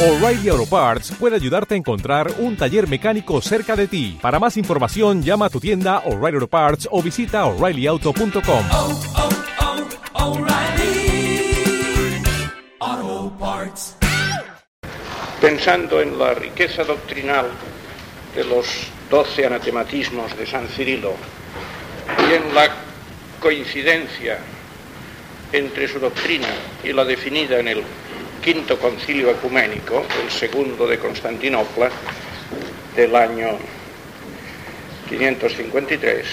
O'Reilly Auto Parts puede ayudarte a encontrar un taller mecánico cerca de ti. Para más información, llama a tu tienda O'Reilly Auto Parts o visita oreillyauto.com. oh, oh, Parts. Pensando en la riqueza doctrinal de los doce anatematismos de San Cirilo y en la coincidencia entre su doctrina y la definida en el quinto concilio ecuménico, el segundo de Constantinopla, del año 553,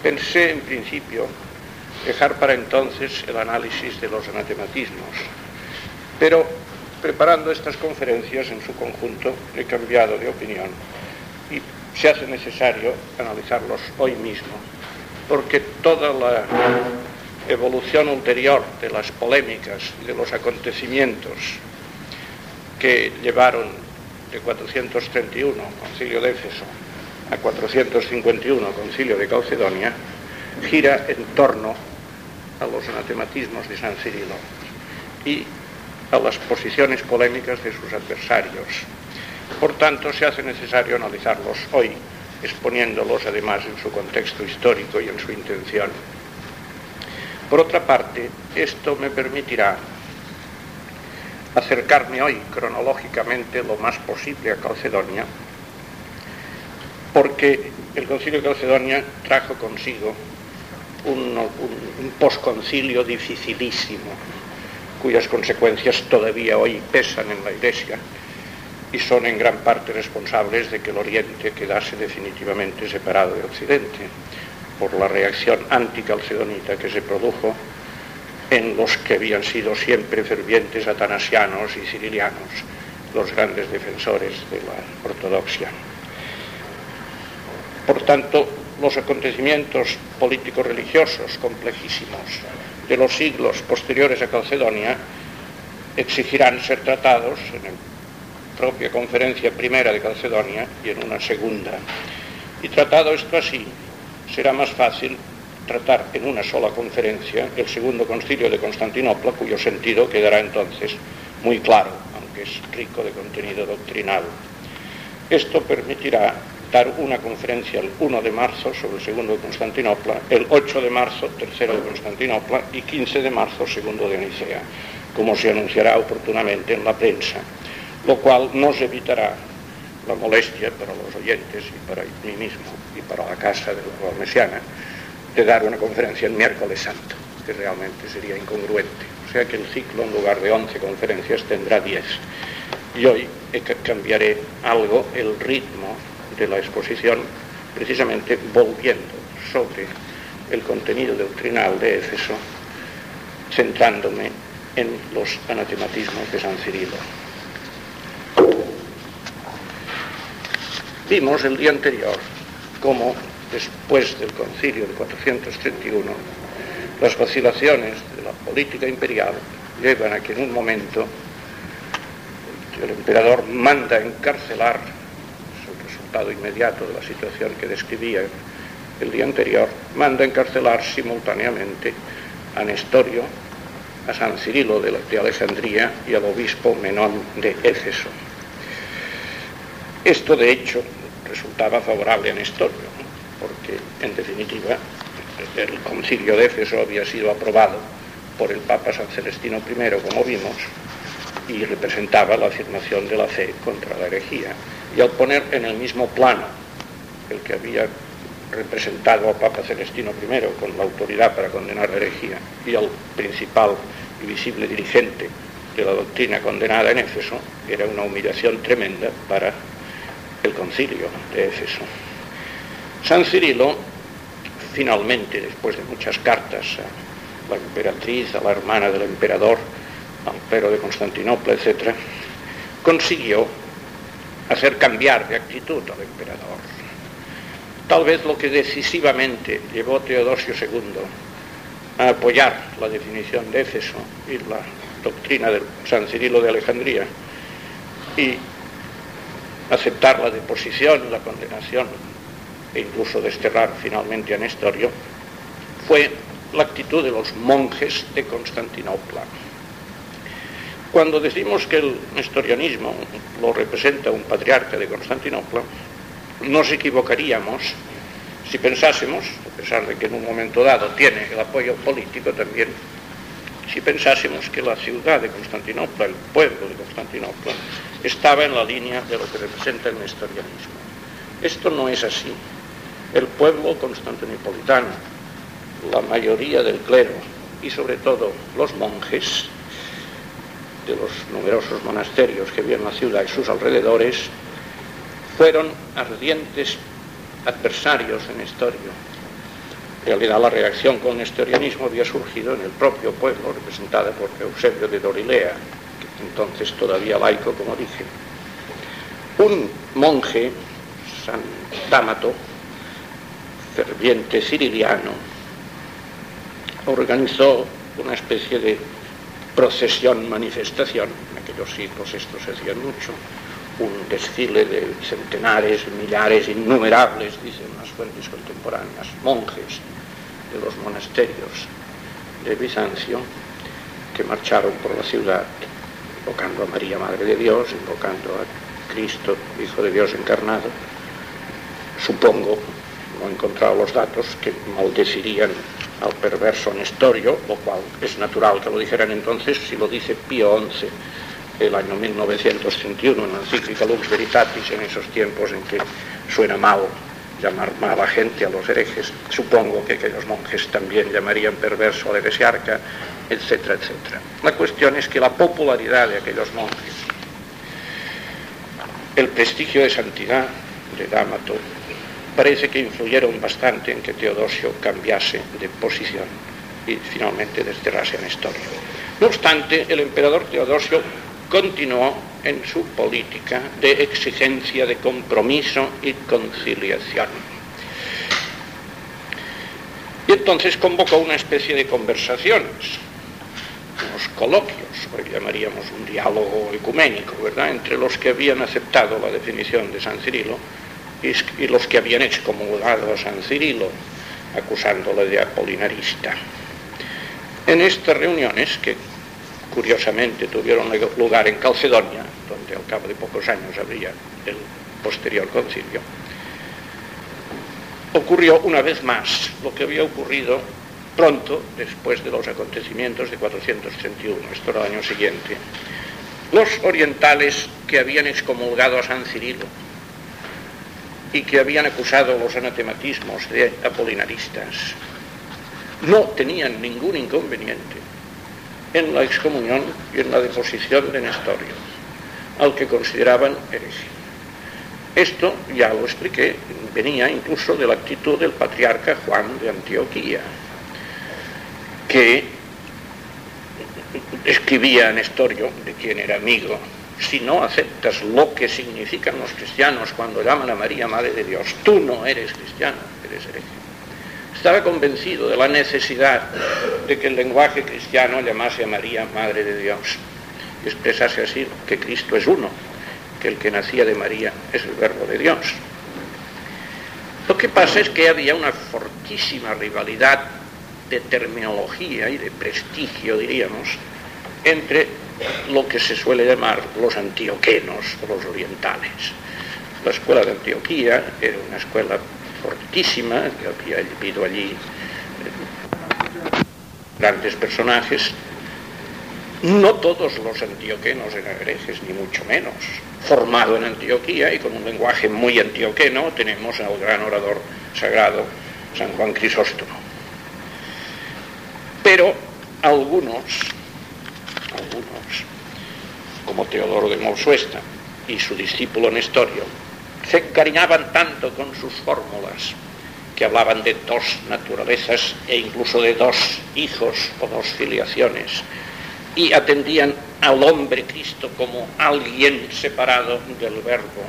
pensé en principio dejar para entonces el análisis de los anatematismos, pero preparando estas conferencias en su conjunto he cambiado de opinión y se hace necesario analizarlos hoy mismo, porque toda la evolución ulterior de las polémicas y de los acontecimientos que llevaron de 431, concilio de Éfeso, a 451, concilio de Calcedonia, gira en torno a los anatematismos de San Cirilo y a las posiciones polémicas de sus adversarios. Por tanto, se hace necesario analizarlos hoy, exponiéndolos además en su contexto histórico y en su intención. Por otra parte, esto me permitirá acercarme hoy cronológicamente lo más posible a Calcedonia, porque el concilio de Calcedonia trajo consigo un, un, posconcilio dificilísimo, cuyas consecuencias todavía hoy pesan en la Iglesia y son en gran parte responsables de que el Oriente quedase definitivamente separado de Occidente por la reacción anticalcedonita que se produjo en los que habían sido siempre fervientes atanasianos y cirilianos, los grandes defensores de la ortodoxia. Por tanto, los acontecimientos políticos religiosos complejísimos de los siglos posteriores a Calcedonia exigirán ser tratados en la propia conferencia primera de Calcedonia y en una segunda. Y tratado esto así, será más fácil tratar en una sola conferencia el segundo concilio de Constantinopla, cuyo sentido quedará entonces muy claro, aunque es rico de contenido doctrinal. Esto permitirá dar una conferencia el 1 de marzo sobre el segundo de Constantinopla, el 8 de marzo tercero de Constantinopla y 15 de marzo segundo de Nicea, como se anunciará oportunamente en la prensa, lo cual nos evitará la molestia para los oyentes y para mí mismo para la casa de la Mesiana de dar una conferencia el miércoles santo, que realmente sería incongruente. O sea que el ciclo en lugar de 11 conferencias tendrá 10. Y hoy cambiaré algo el ritmo de la exposición, precisamente volviendo sobre el contenido doctrinal de Éfeso, centrándome en los anatematismos de San Cirilo. Vimos el día anterior cómo después del concilio de 431 las vacilaciones de la política imperial llevan a que en un momento el emperador manda encarcelar, es el resultado inmediato de la situación que describía el día anterior, manda encarcelar simultáneamente a Nestorio, a San Cirilo de, de Alejandría y al obispo Menón de Éfeso. Esto, de hecho, resultaba favorable a Nestorio, porque, en definitiva, el concilio de Éfeso había sido aprobado por el Papa San Celestino I, como vimos, y representaba la afirmación de la fe contra la herejía. Y al poner en el mismo plano el que había representado al Papa Celestino I con la autoridad para condenar la herejía y al principal y visible dirigente de la doctrina condenada en Éfeso, era una humillación tremenda para el concilio de Éfeso. San Cirilo, finalmente, después de muchas cartas a la emperatriz, a la hermana del emperador, al pero de Constantinopla, etc., consiguió hacer cambiar de actitud al emperador. Tal vez lo que decisivamente llevó Teodosio II a apoyar la definición de Éfeso y la doctrina de San Cirilo de Alejandría y aceptar la deposición, la condenación e incluso desterrar finalmente a Nestorio, fue la actitud de los monjes de Constantinopla. Cuando decimos que el nestorianismo lo representa un patriarca de Constantinopla, nos equivocaríamos si pensásemos, a pesar de que en un momento dado tiene el apoyo político también, si pensásemos que la ciudad de Constantinopla, el pueblo de Constantinopla, estaba en la línea de lo que representa el nestorianismo. Esto no es así. El pueblo constantinopolitano, la mayoría del clero y sobre todo los monjes de los numerosos monasterios que había en la ciudad y sus alrededores, fueron ardientes adversarios en Nestorio. En realidad la reacción con el nestorianismo había surgido en el propio pueblo, representada por Eusebio de Dorilea, entonces todavía laico, como dije. Un monje, San Dámato, ferviente ciriliano, organizó una especie de procesión, manifestación, en aquellos siglos esto se hacía mucho, un desfile de centenares, millares, innumerables, dicen las fuentes contemporáneas, monjes de los monasterios de Bizancio, que marcharon por la ciudad invocando a María, Madre de Dios, invocando a Cristo, Hijo de Dios encarnado. Supongo, no he encontrado los datos, que maldecirían al perverso Nestorio, lo cual es natural que lo dijeran entonces, si lo dice Pío XI el año 1931 en la encíclica Lux Veritatis, en esos tiempos en que suena mal llamar mala gente a los herejes, supongo que aquellos monjes también llamarían perverso al heresiarca, etcétera, etcétera. La cuestión es que la popularidad de aquellos monjes, el prestigio de santidad de Dámato, parece que influyeron bastante en que Teodosio cambiase de posición y finalmente desterrase a Nestorio. No obstante, el emperador Teodosio continuó en su política de exigencia de compromiso y conciliación. Y entonces convocó una especie de conversaciones, unos coloquios, hoy llamaríamos un diálogo ecuménico, ¿verdad?, entre los que habían aceptado la definición de San Cirilo y los que habían excomulgado a San Cirilo, acusándole de apolinarista. En estas reuniones, que curiosamente tuvieron lugar en Calcedonia, donde al cabo de pocos años habría el posterior concilio, ocurrió una vez más lo que había ocurrido pronto después de los acontecimientos de 431, esto era el año siguiente. Los orientales que habían excomulgado a San Cirilo y que habían acusado los anatematismos de apolinaristas no tenían ningún inconveniente en la excomunión y en la deposición de Nestorio, al que consideraban hereje. Esto, ya lo expliqué, venía incluso de la actitud del patriarca Juan de Antioquía, que escribía a Nestorio, de quien era amigo, si no aceptas lo que significan los cristianos cuando llaman a María Madre de Dios, tú no eres cristiano, eres hereje. Estaba convencido de la necesidad de que el lenguaje cristiano llamase a María Madre de Dios y expresase así que Cristo es uno, que el que nacía de María es el verbo de Dios. Lo que pasa es que había una fortísima rivalidad de terminología y de prestigio, diríamos, entre lo que se suele llamar los antioquenos o los orientales. La escuela de Antioquía era una escuela fortísima, que había habido allí eh, grandes personajes. No todos los antioquenos eran herejes, ni mucho menos. Formado en Antioquía y con un lenguaje muy antioqueno, tenemos al gran orador sagrado San Juan Crisóstomo. Pero algunos, algunos, como Teodoro de Mausuesta y su discípulo Nestorio, se encariñaban tanto con sus fórmulas que hablaban de dos naturalezas e incluso de dos hijos o dos filiaciones y atendían al hombre Cristo como alguien separado del verbo,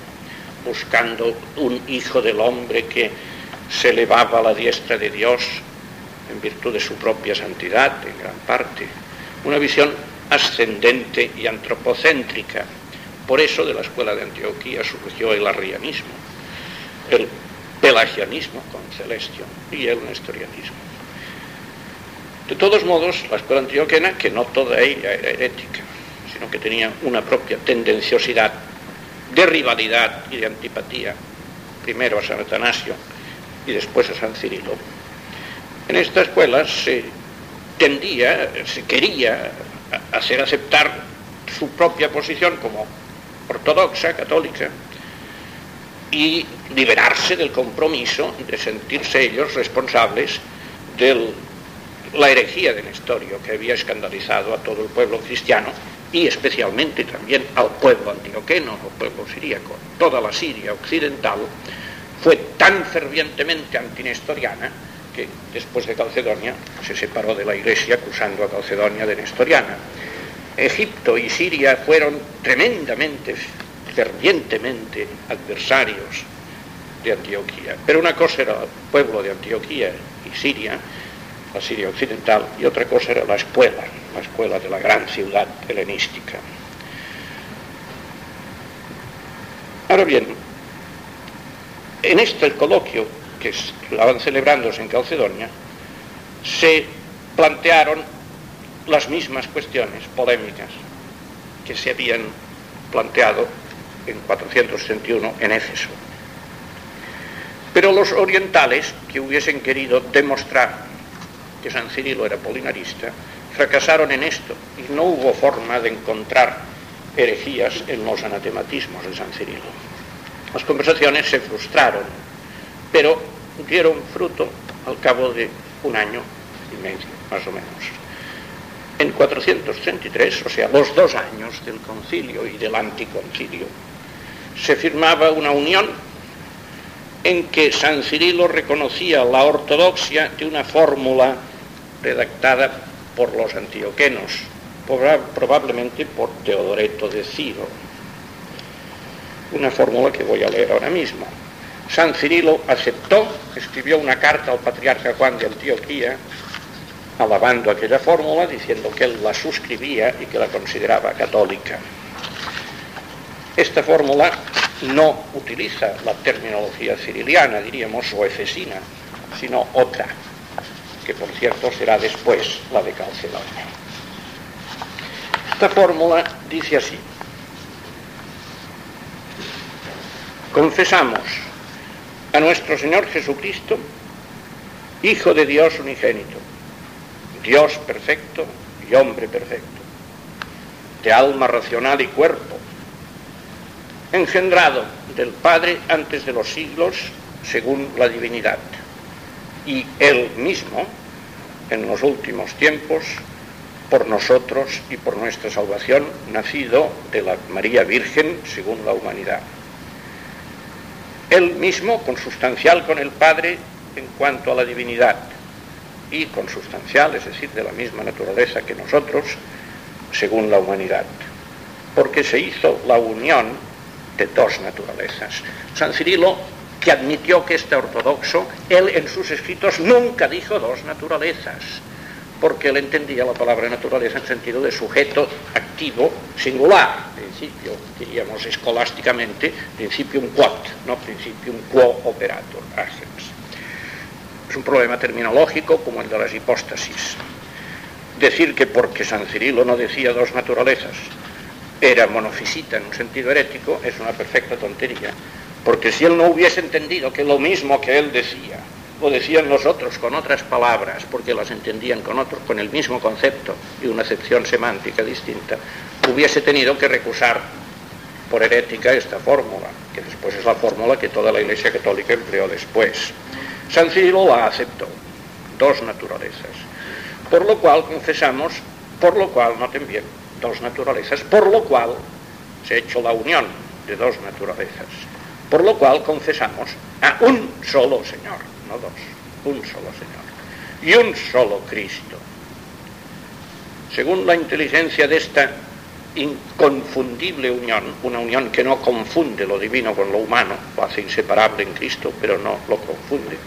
buscando un hijo del hombre que se elevaba a la diestra de Dios en virtud de su propia santidad en gran parte, una visión ascendente y antropocéntrica por eso de la escuela de Antioquía surgió el arrianismo, el pelagianismo con Celestio y el nestorianismo. De todos modos, la escuela antioquena, que no toda ella era herética, sino que tenía una propia tendenciosidad de rivalidad y de antipatía, primero a San Atanasio y después a San Cirilo. En esta escuela se tendía, se quería hacer aceptar su propia posición como ortodoxa, católica, y liberarse del compromiso de sentirse ellos responsables de la herejía de Nestorio que había escandalizado a todo el pueblo cristiano y especialmente también al pueblo antioqueno, al pueblo siríaco. Toda la Siria occidental fue tan fervientemente antinestoriana que después de Calcedonia se separó de la iglesia acusando a Calcedonia de nestoriana. Egipto y Siria fueron tremendamente fervientemente adversarios de Antioquía. Pero una cosa era el pueblo de Antioquía y Siria, la Siria occidental, y otra cosa era la escuela, la escuela de la gran ciudad helenística. Ahora bien, en este coloquio que estaban celebrándose en Calcedonia, se plantearon las mismas cuestiones polémicas que se habían planteado en 461 en Éfeso. Pero los orientales que hubiesen querido demostrar que San Cirilo era polinarista, fracasaron en esto y no hubo forma de encontrar herejías en los anatematismos de San Cirilo. Las conversaciones se frustraron, pero dieron fruto al cabo de un año y medio, más o menos. En 433, o sea, los dos años del concilio y del anticoncilio, se firmaba una unión en que San Cirilo reconocía la ortodoxia de una fórmula redactada por los antioquenos, probablemente por Teodoreto de Ciro. Una fórmula que voy a leer ahora mismo. San Cirilo aceptó, escribió una carta al patriarca Juan de Antioquía, alabando aquella fórmula, diciendo que él la suscribía y que la consideraba católica. Esta fórmula no utiliza la terminología ciriliana, diríamos, o efesina, sino otra, que por cierto será después la de Calcedonia. Esta fórmula dice así, confesamos a nuestro Señor Jesucristo, Hijo de Dios unigénito, Dios perfecto y hombre perfecto, de alma racional y cuerpo, engendrado del Padre antes de los siglos según la divinidad, y Él mismo, en los últimos tiempos, por nosotros y por nuestra salvación, nacido de la María Virgen según la humanidad. Él mismo consustancial con el Padre en cuanto a la divinidad y consustancial, es decir, de la misma naturaleza que nosotros, según la humanidad, porque se hizo la unión de dos naturalezas. San Cirilo, que admitió que este ortodoxo, él en sus escritos nunca dijo dos naturalezas, porque él entendía la palabra naturaleza en sentido de sujeto activo singular, principio, diríamos escolásticamente, principium quod, no principium quo operator, agens. Es un problema terminológico como el de las hipóstasis. Decir que porque San Cirilo no decía dos naturalezas, era monofisita en un sentido herético, es una perfecta tontería. Porque si él no hubiese entendido que lo mismo que él decía, lo decían los otros con otras palabras, porque las entendían con otros, con el mismo concepto y una acepción semántica distinta, hubiese tenido que recusar por herética esta fórmula, que después es la fórmula que toda la Iglesia Católica empleó después. San Cirilo la aceptó, dos naturalezas. Por lo cual confesamos, por lo cual, noten bien, dos naturalezas, por lo cual se ha hecho la unión de dos naturalezas, por lo cual confesamos a un solo Señor, no dos, un solo Señor, y un solo Cristo. Según la inteligencia de esta inconfundible unión, una unión que no confunde lo divino con lo humano, lo hace inseparable en Cristo, pero no lo confunde,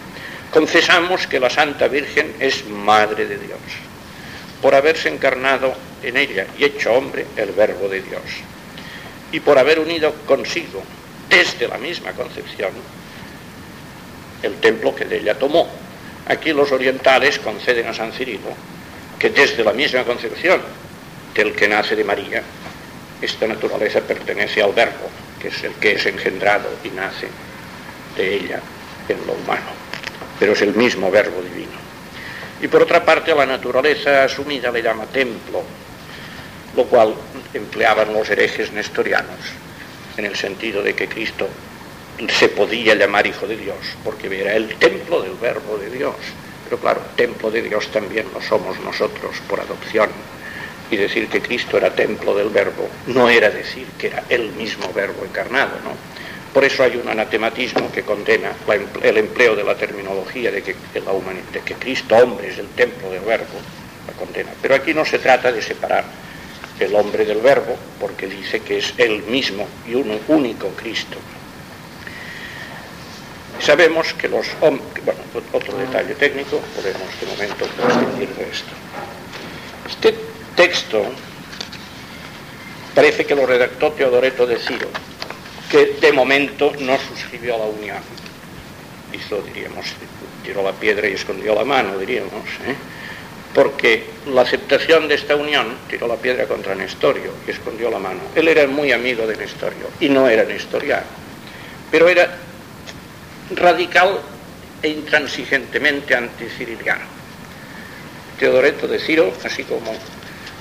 confesamos que la Santa Virgen es Madre de Dios, por haberse encarnado en ella y hecho hombre el verbo de Dios. Y por haber unido consigo, desde la misma concepción, el templo que de ella tomó. Aquí los orientales conceden a San Cirilo que desde la misma concepción del que nace de María, esta naturaleza pertenece al verbo, que es el que es engendrado y nace de ella en lo humano, pero es el mismo verbo divino. Y por otra parte, la naturaleza asumida le llama templo, lo cual empleaban los herejes nestorianos, en el sentido de que Cristo se podía llamar hijo de Dios, porque era el templo del verbo de Dios. Pero claro, templo de Dios también lo somos nosotros por adopción. Y decir que Cristo era templo del verbo no era decir que era el mismo verbo encarnado, ¿no? Por eso hay un anatematismo que condena el empleo de la terminología de que, de que Cristo hombre es el templo del verbo, la condena. Pero aquí no se trata de separar el hombre del verbo, porque dice que es el mismo y un único Cristo. Sabemos que los hombres, bueno, otro detalle técnico, podemos de momento prescindir de esto. Este texto parece que lo redactó Teodoreto de Ciro, que de momento no suscribió la unión. Hizo, diríamos, tiró la piedra y escondió la mano, diríamos, ¿eh? porque la aceptación de esta unión tiró la piedra contra Nestorio y escondió la mano. Él era muy amigo de Nestorio y no era nestoriano, pero era radical e intransigentemente anticiriliano. Teodoreto de Ciro, así como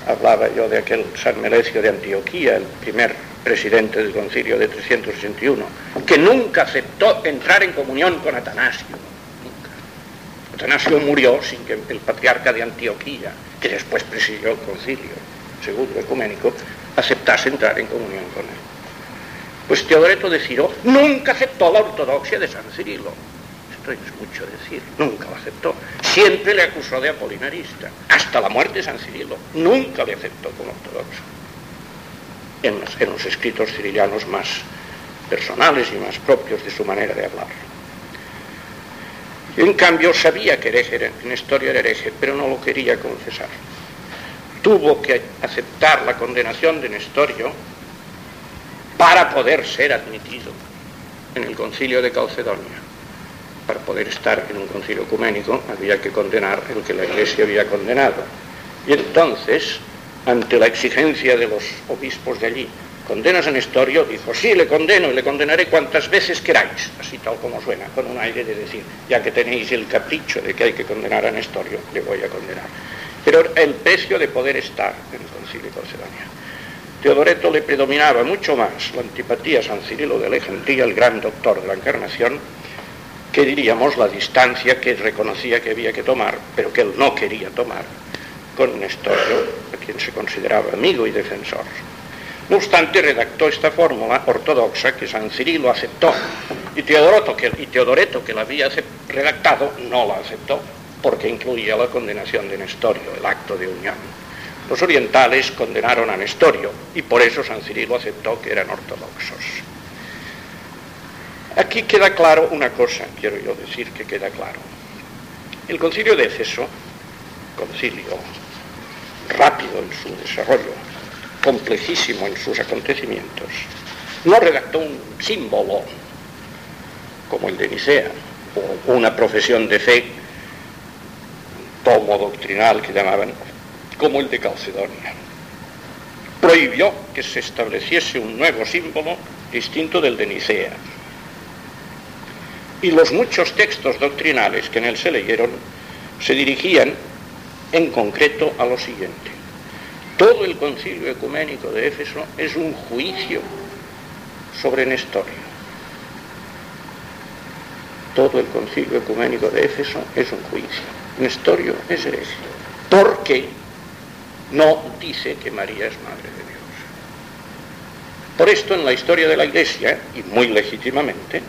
hablaba yo de aquel San Melecio de Antioquía, el primer presidente del concilio de 361, que nunca aceptó entrar en comunión con Atanasio. Nunca. Atanasio murió sin que el patriarca de Antioquía, que después presidió el concilio segundo ecuménico, aceptase entrar en comunión con él. Pues Teodoreto de Ciro nunca aceptó la ortodoxia de San Cirilo. Esto es mucho decir, nunca lo aceptó. Siempre le acusó de apolinarista, hasta la muerte de San Cirilo. Nunca le aceptó como ortodoxo. En los, escritos cirilianos más personales y más propios de su manera de hablar. En cambio, sabía que historia era hereje, pero no lo quería confesar. Tuvo que aceptar la condenación de Nestorio para poder ser admitido en el concilio de Calcedonia. Para poder estar en un concilio ecuménico había que condenar el que la Iglesia había condenado. Y entonces, ante la exigencia de los obispos de allí, ¿condenas a Nestorio? Dijo, sí, le condeno y le condenaré cuantas veces queráis, así tal como suena, con un aire de decir, ya que tenéis el capricho de que hay que condenar a Nestorio, le voy a condenar. Pero el precio de poder estar en el concilio Calcedonia. Teodoreto le predominaba mucho más la antipatía a San Cirilo de Alejandría, el gran doctor de la Encarnación, que diríamos la distancia que reconocía que había que tomar, pero que él no quería tomar, con Nestorio, a quien se consideraba amigo y defensor. No obstante, redactó esta fórmula ortodoxa que San Cirilo aceptó y que, y Teodoreto, que la había redactado, no la aceptó, porque incluía la condenación de Nestorio, el acto de unión. Los orientales condenaron a Nestorio y por eso San Cirilo aceptó que eran ortodoxos. Aquí queda claro una cosa, quiero yo decir que queda claro. El concilio de Éfeso, concilio rápido en su desarrollo, complejísimo en sus acontecimientos, no redactó un símbolo como el de Nicea, o una profesión de fe, tomo doctrinal que llamaban como el de Calcedonia. Prohibió que se estableciese un nuevo símbolo distinto del de Nicea. Y los muchos textos doctrinales que en él se leyeron se dirigían en concreto a lo siguiente. Todo el concilio ecuménico de Éfeso es un juicio sobre Nestorio. Todo el concilio ecuménico de Éfeso es un juicio. Nestorio es hereje. Porque no dice que María es Madre de Dios. Por esto en la historia de la Iglesia, y muy legítimamente,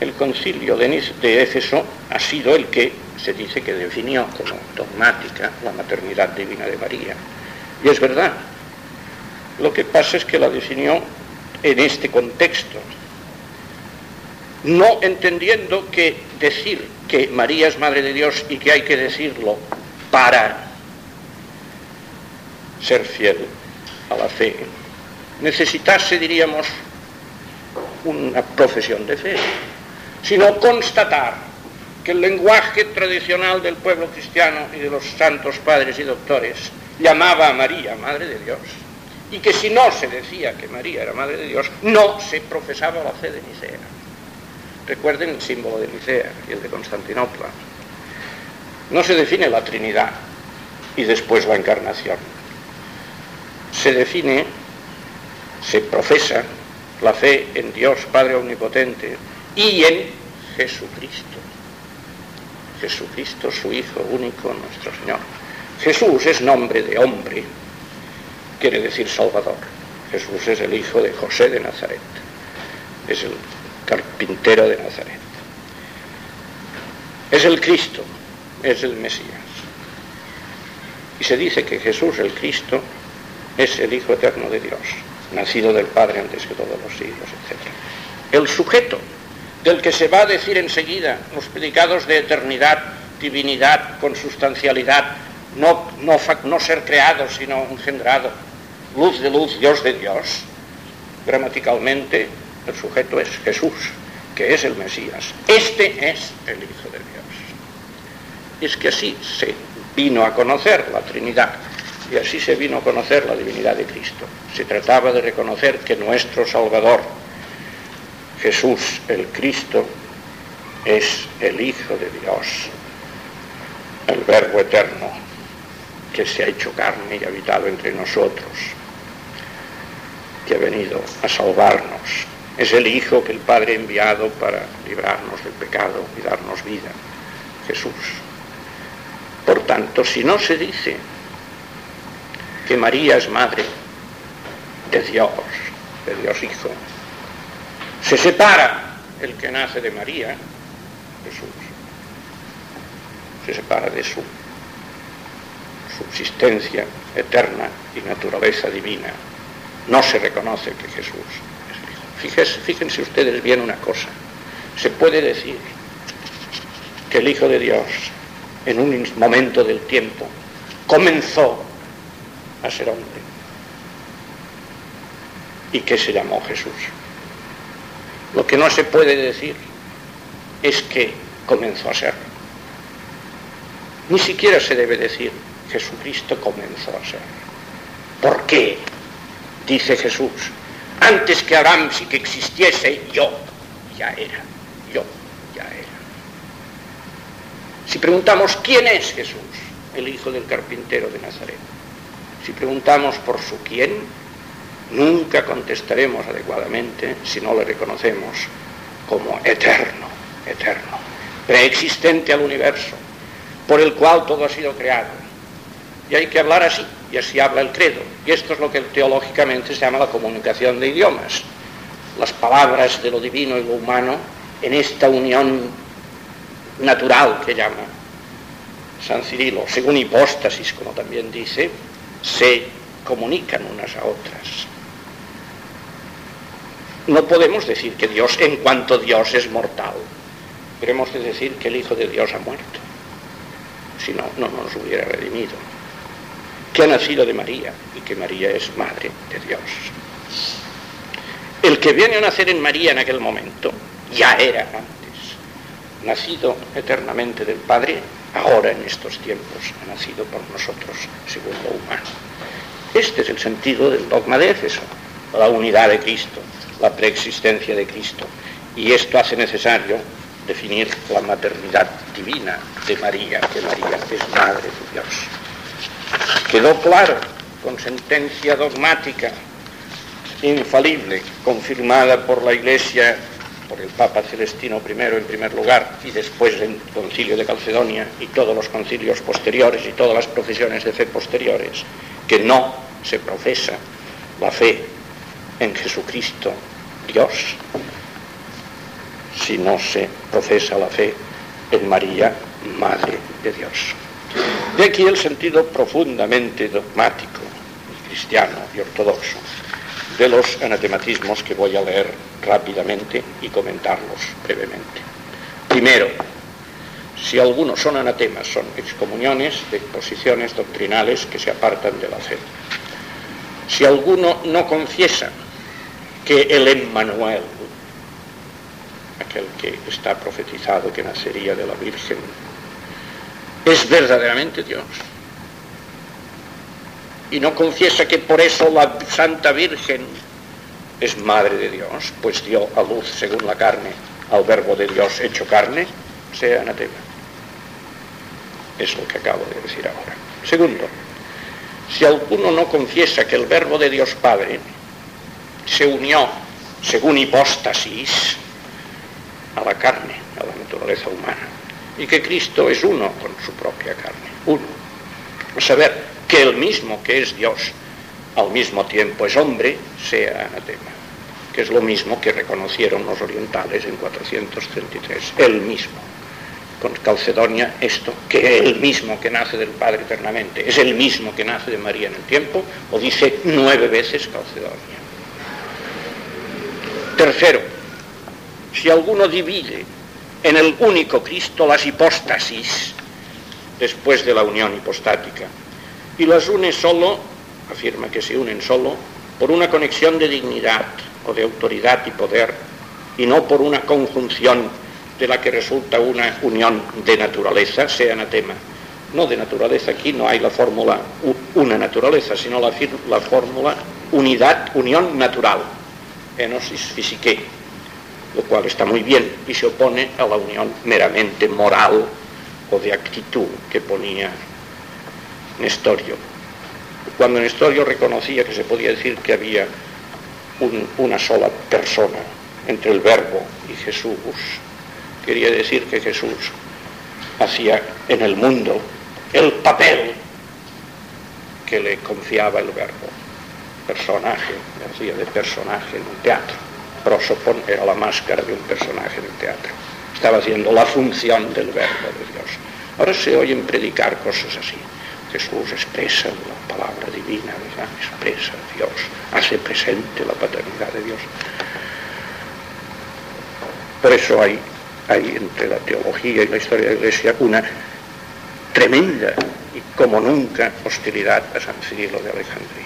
el concilio de, Éfeso ha sido el que se dice que definió como dogmática la maternidad divina de María. Y es verdad. Lo que pasa es que la definió en este contexto, no entendiendo que decir que María es Madre de Dios y que hay que decirlo para ser fiel a la fe, necesitase, diríamos, una profesión de fe, sino constatar que el lenguaje tradicional del pueblo cristiano y de los santos padres y doctores llamaba a María Madre de Dios y que si no se decía que María era Madre de Dios, no se profesaba la fe de Nicea. Recuerden el símbolo de Nicea y el de Constantinopla. No se define la Trinidad y después la encarnación. Se define, se profesa la fe en Dios Padre Omnipotente y en Jesucristo. Jesucristo, su Hijo único, nuestro Señor. Jesús es nombre de hombre, quiere decir Salvador. Jesús es el hijo de José de Nazaret, es el carpintero de Nazaret. Es el Cristo, es el Mesías. Y se dice que Jesús, el Cristo, es el Hijo eterno de Dios, nacido del Padre antes que todos los siglos, etc. El sujeto del que se va a decir enseguida los predicados de eternidad, divinidad, consustancialidad, no, no, no ser creado, sino engendrado, luz de luz, Dios de Dios. Gramaticalmente, el sujeto es Jesús, que es el Mesías. Este es el Hijo de Dios. Es que así se vino a conocer la Trinidad y así se vino a conocer la divinidad de Cristo. Se trataba de reconocer que nuestro Salvador, Jesús el Cristo, es el Hijo de Dios, el Verbo eterno, que se ha hecho carne y ha habitado entre nosotros, que ha venido a salvarnos. Es el Hijo que el Padre ha enviado para librarnos del pecado y darnos vida. Jesús. Por tanto, si no se dice que María es madre de Dios, de Dios Hijo, se separa el que nace de María, Jesús, se separa de su subsistencia eterna y naturaleza divina. No se reconoce que Jesús es Hijo. Fíjense, fíjense ustedes bien una cosa. Se puede decir que el Hijo de Dios, en un momento del tiempo, comenzó a ser hombre y que se llamó Jesús. Lo que no se puede decir es que comenzó a ser. Ni siquiera se debe decir Jesucristo comenzó a ser. ¿Por qué? Dice Jesús, antes que Abraham si que existiese, yo ya era, yo ya era. Si preguntamos quién es Jesús, el hijo del carpintero de Nazaret, si preguntamos por su quién, nunca contestaremos adecuadamente si no le reconocemos como eterno, eterno, preexistente al universo, por el cual todo ha sido creado, y hay que hablar así, y así habla el credo. Y esto es lo que teológicamente se llama la comunicación de idiomas. Las palabras de lo divino y lo humano en esta unión natural que llama San Cirilo, según hipóstasis, como también dice, se comunican unas a otras. No podemos decir que Dios, en cuanto Dios es mortal, pero hemos de decir que el Hijo de Dios ha muerto. Si no, no nos hubiera redimido que ha nacido de María y que María es madre de Dios. El que viene a nacer en María en aquel momento ya era antes, nacido eternamente del Padre, ahora en estos tiempos ha nacido por nosotros según lo humano. Este es el sentido del dogma de Éfeso, la unidad de Cristo, la preexistencia de Cristo. Y esto hace necesario definir la maternidad divina de María, que María es madre de Dios. Quedó claro con sentencia dogmática infalible, confirmada por la Iglesia, por el Papa Celestino I en primer lugar, y después el concilio de Calcedonia y todos los concilios posteriores y todas las profesiones de fe posteriores, que no se profesa la fe en Jesucristo, Dios, si no se profesa la fe en María, Madre de Dios. De aquí el sentido profundamente dogmático, cristiano y ortodoxo de los anatematismos que voy a leer rápidamente y comentarlos brevemente. Primero, si algunos son anatemas, son excomuniones de posiciones doctrinales que se apartan de la fe. Si alguno no confiesa que el Emmanuel, aquel que está profetizado que nacería de la Virgen, es verdaderamente Dios. y no confiesa que por eso la Santa Virgen es madre de Dios, pues dio a luz según la carne al verbo de Dios hecho carne, sea anatema. Es lo que acabo de decir ahora. Segundo, si alguno no confiesa que el verbo de Dios Padre se unió según hipóstasis a la carne, a la naturaleza humana, y que Cristo es uno con su propia carne, uno. Saber, que el mismo que es Dios al mismo tiempo es hombre, sea anatema, que es lo mismo que reconocieron los orientales en 433, el mismo. Con Calcedonia esto, que el mismo que nace del Padre eternamente, es el mismo que nace de María en el tiempo, o dice nueve veces Calcedonia. Tercero, si alguno divide en el único Cristo las hipóstasis después de la unión hipostática y las une solo, afirma que se unen solo, por una conexión de dignidad o de autoridad y poder y no por una conjunción de la que resulta una unión de naturaleza, sea anatema. No de naturaleza, aquí no hay la fórmula una naturaleza, sino la, la fórmula unidad, unión natural, enosis fisique, lo cual está muy bien y se opone a la unión meramente moral o de actitud que ponía Nestorio. Cuando Nestorio reconocía que se podía decir que había una sola persona entre el verbo y Jesús, quería decir que Jesús hacía en el mundo el papel que le confiaba el verbo, personaje, hacía de personaje en un teatro. Prosopon era la máscara de un personaje en el teatro. Estaba haciendo la función del verbo de Dios. Ahora se oyen predicar cosas así. Jesús expresa la palabra divina, ¿verdad? expresa Dios, hace presente la paternidad de Dios. Por eso hay, hay entre la teología y la historia de la Iglesia una tremenda y como nunca hostilidad a San Cirilo de Alejandría.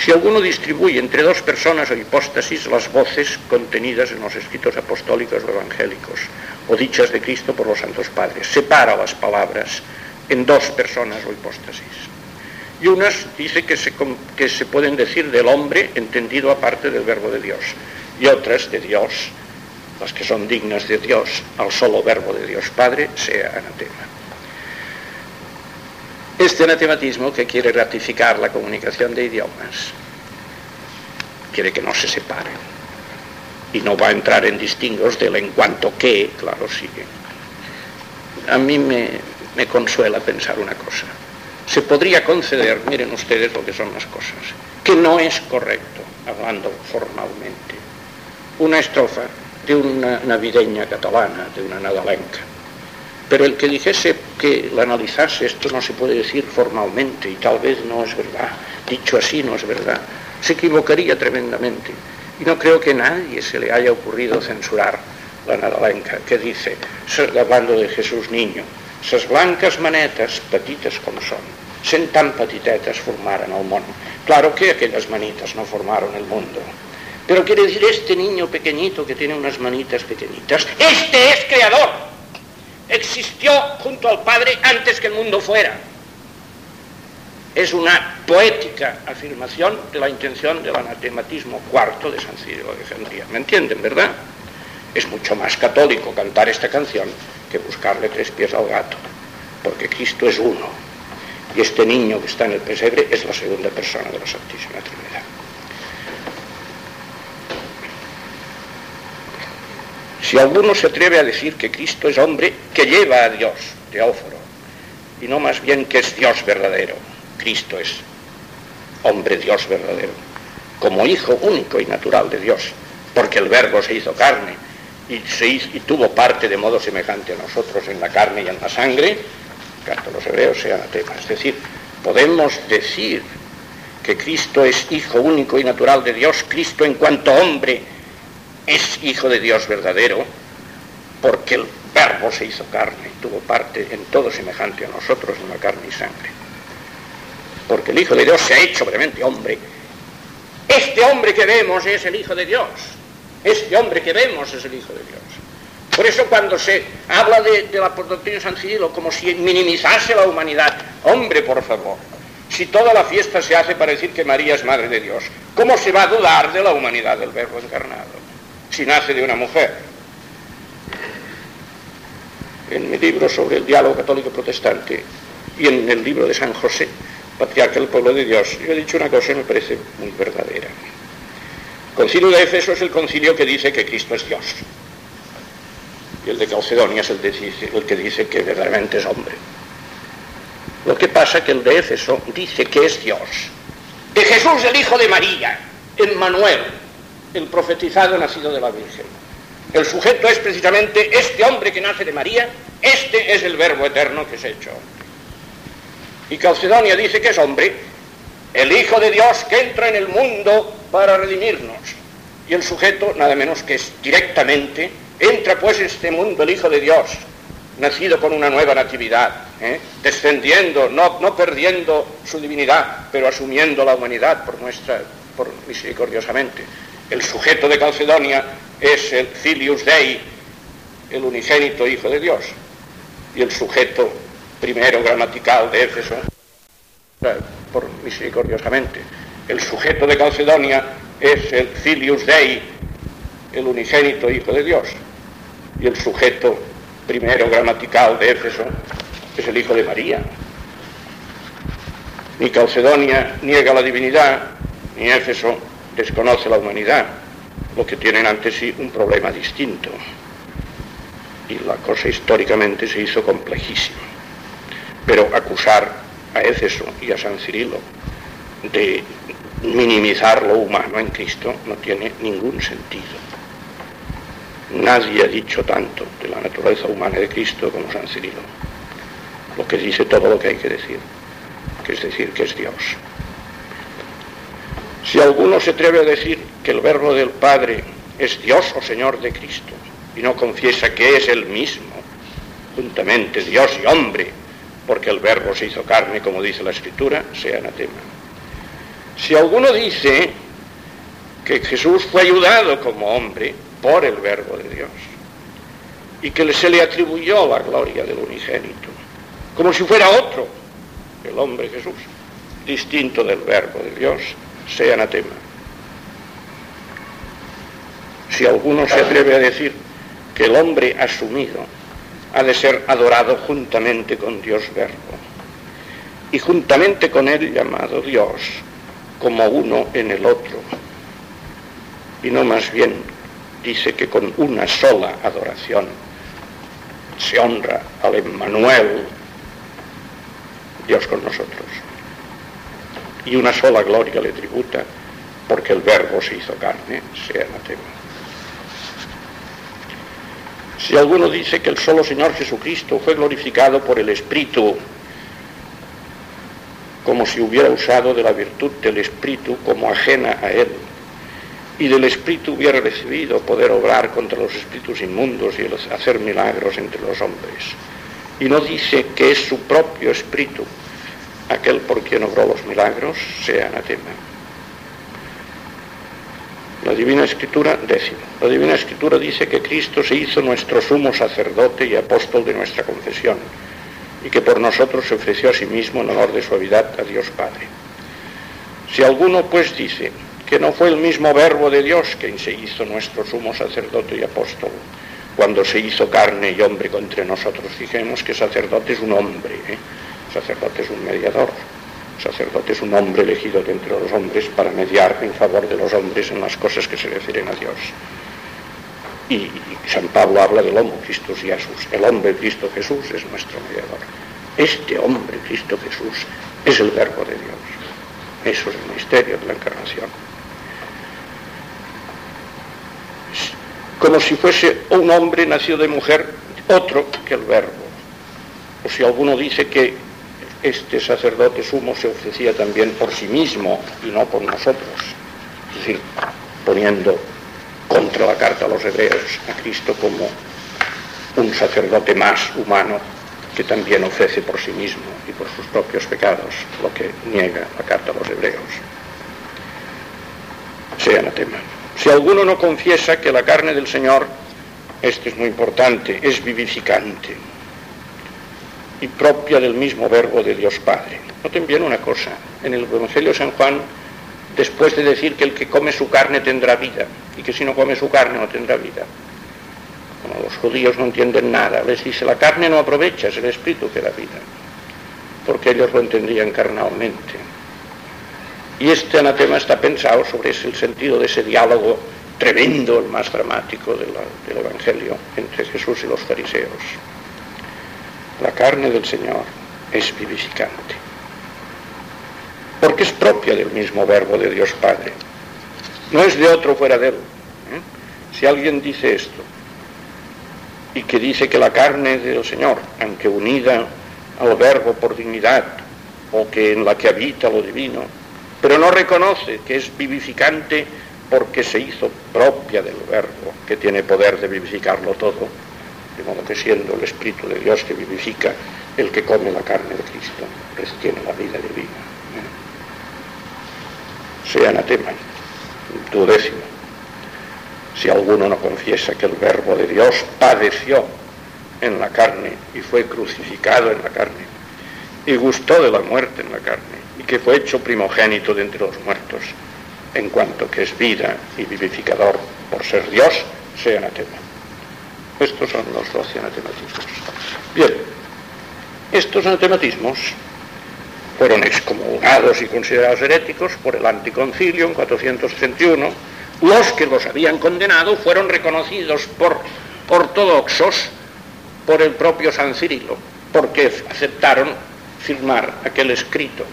Si alguno distribuye entre dos personas o hipóstasis las voces contenidas en los escritos apostólicos o evangélicos, o dichas de Cristo por los santos padres, separa las palabras en dos personas o hipóstasis. Y unas dice que se, que se pueden decir del hombre entendido aparte del verbo de Dios, y otras de Dios, las que son dignas de Dios, al solo verbo de Dios Padre, sea anatema. Este anatematismo que quiere ratificar la comunicación de idiomas, quiere que no se separen. Y no va a entrar en distingos del en cuanto que, claro, sigue. A mí me, me consuela pensar una cosa. Se podría conceder, miren ustedes lo que son las cosas, que no es correcto, hablando formalmente, una estrofa de una navideña catalana, de una nadalenca, pero el que dijese que la analizase, esto no se puede decir formalmente y tal vez no es verdad, dicho así no es verdad, se equivocaría tremendamente. Y no creo que a nadie se le haya ocurrido censurar la nadalenca, que dice, hablando de Jesús niño, ses blancas manetas, petites como son, sen tan petitetes formaran el món. Claro que aquellas manitas no formaron el mundo. Pero quiere decir, este niño pequeñito que tiene unas manitas pequeñitas, este es creador existió junto al Padre antes que el mundo fuera. Es una poética afirmación de la intención del anatematismo cuarto de San Cirilo de Alejandría. ¿Me entienden, verdad? Es mucho más católico cantar esta canción que buscarle tres pies al gato, porque Cristo es uno. Y este niño que está en el pesebre es la segunda persona de la Santísima Trinidad. Si alguno se atreve a decir que Cristo es hombre que lleva a Dios, Teóforo, y no más bien que es Dios verdadero, Cristo es hombre Dios verdadero, como hijo único y natural de Dios, porque el verbo se hizo carne y, tuvo parte de modo semejante a nosotros en la carne y en la sangre, carta a los hebreos sea anatema. Es decir, podemos decir que Cristo es hijo único y natural de Dios, Cristo en cuanto hombre es hijo de Dios verdadero, porque el verbo se hizo carne y tuvo parte en todo semejante a nosotros en la carne y sangre. Porque el Hijo de Dios se ha hecho brevemente hombre. Este hombre que vemos es el Hijo de Dios. Este hombre que vemos es el Hijo de Dios. Por eso cuando se habla de, la doctrina de San Cirilo como si minimizase la humanidad, Hombre, por favor, si toda la fiesta se hace para decir que María es Madre de Dios, ¿cómo se va a dudar de la humanidad del Verbo encarnado? Si nace de una mujer. En mi libro sobre el diálogo católico protestante y en el libro de San José, patriarca del pueblo de Dios, yo he dicho una cosa que me parece muy verdadera. El concilio de Éfeso es el concilio que dice que Cristo es Dios. Y el de Calcedonia es el, de- el que dice que verdaderamente es hombre. Lo que pasa es que el de Éfeso dice que es Dios. De Jesús, el Hijo de María, Emmanuel, el profetizado nacido de la Virgen. El sujeto es precisamente este hombre que nace de María, este es el verbo eterno que ha hecho. Y Calcedonia dice que es hombre, el Hijo de Dios que entra en el mundo para redimirnos. Y el sujeto, nada menos que es directamente, entra pues en este mundo el Hijo de Dios, nacido con una nueva natividad, ¿eh? descendiendo, no, no perdiendo su divinidad, pero asumiendo la humanidad por nuestra, por misericordiosamente. El sujeto de Calcedonia es el Filius Dei, el unigénito Hijo de Dios. Y el sujeto primero gramatical de Éfeso, por misericordiosamente. El sujeto de Calcedonia es el Filius Dei, el unigénito Hijo de Dios. Y el sujeto primero gramatical de Éfeso es el Hijo de María. Ni Calcedonia niega la divinidad, ni Éfeso desconoce la humanidad, lo que tienen ante sí un problema distinto. Y la cosa históricamente se hizo complejísima. Pero acusar a Éfeso y a San Cirilo de minimizar lo humano en Cristo no tiene ningún sentido. Nadie ha dicho tanto de la naturaleza humana de Cristo como San Cirilo. Lo que dice todo lo que hay que decir, que es decir que es Dios. Si alguno se atreve a decir que el verbo del Padre es Dios o Señor de Cristo y no confiesa que es el mismo, juntamente Dios y hombre, porque el verbo se hizo carne, como dice la Escritura, sea anatema. Si alguno dice que Jesús fue ayudado como hombre por el verbo de Dios y que se le atribuyó la gloria del unigénito, como si fuera otro, el hombre Jesús, distinto del verbo de Dios, sea anatema. Si alguno se atreve a decir que el hombre asumido ha de ser adorado juntamente con Dios verbo y juntamente con él llamado Dios como uno en el otro y no más bien dice que con una sola adoración se honra al Emmanuel Dios con nosotros y una sola gloria le tributa porque el verbo se hizo carne sea anatema si alguno dice que el solo Señor Jesucristo fue glorificado por el Espíritu, como si hubiera usado de la virtud del Espíritu como ajena a Él, y del Espíritu hubiera recibido poder obrar contra los espíritus inmundos y hacer milagros entre los hombres, y no dice que es su propio Espíritu aquel por quien obró los milagros, sea anatema. La Divina Escritura, décimo. La Divina Escritura dice que Cristo se hizo nuestro sumo sacerdote y apóstol de nuestra confesión y que por nosotros se ofreció a sí mismo en honor de suavidad a Dios Padre. Si alguno pues dice que no fue el mismo verbo de Dios quien se hizo nuestro sumo sacerdote y apóstol, cuando se hizo carne y hombre entre nosotros, fijemos que sacerdote es un hombre, ¿eh? Sacerdote es un mediador. Sacerdote es un hombre elegido de entre los hombres para mediar en favor de los hombres en las cosas que se refieren a Dios. Y San Pablo habla del hombre Cristo Jesús. El hombre Cristo Jesús es nuestro mediador. Este hombre Cristo Jesús es el verbo de Dios. Eso es el misterio de la encarnación. Como si fuese un hombre nacido de mujer, otro que el verbo. O si alguno dice que este sacerdote sumo se ofrecía también por sí mismo y no por nosotros, es decir, poniendo contra la carta a los hebreos a Cristo como un sacerdote más humano que también ofrece por sí mismo y por sus propios pecados lo que niega la carta a los hebreos. Sea anatema. Si alguno no confiesa que la carne del Señor, esto es muy importante, es vivificante, y propia del mismo verbo de Dios Padre. Noten bien una cosa, en el Evangelio de San Juan, después de decir que el que come su carne tendrá vida y que si no come su carne no tendrá vida, como los judíos no entienden nada, les dice la carne no aprovecha, es el espíritu que da vida, porque ellos lo entendían carnalmente. Y este anatema está pensado sobre ese, el sentido de ese diálogo tremendo, el más dramático del Evangelio entre Jesús y los fariseos. La carne del Señor es vivificante, porque es propia del mismo verbo de Dios Padre, no es de otro fuera de él. ¿eh? Si alguien dice esto, y que dice que la carne del Señor, aunque unida al verbo por dignidad, o que en la que habita lo divino, pero no reconoce que es vivificante porque se hizo propia del verbo, que tiene poder de vivificarlo todo, modo que siendo el Espíritu de Dios que vivifica, el que come la carne de Cristo, pues tiene la vida divina. Sea anatema, duodécimo. Si alguno no confiesa que el verbo de Dios padeció en la carne y fue crucificado en la carne y gustó de la muerte en la carne y que fue hecho primogénito de entre los muertos, en cuanto que es vida y vivificador por ser Dios, sea anatema. Estos son los doce anatematismos. Bien, estos anatematismos fueron excomulgados y considerados heréticos por el anticoncilio en 461. Los que los habían condenado fueron reconocidos por ortodoxos por el propio San Cirilo, porque aceptaron firmar aquel escrito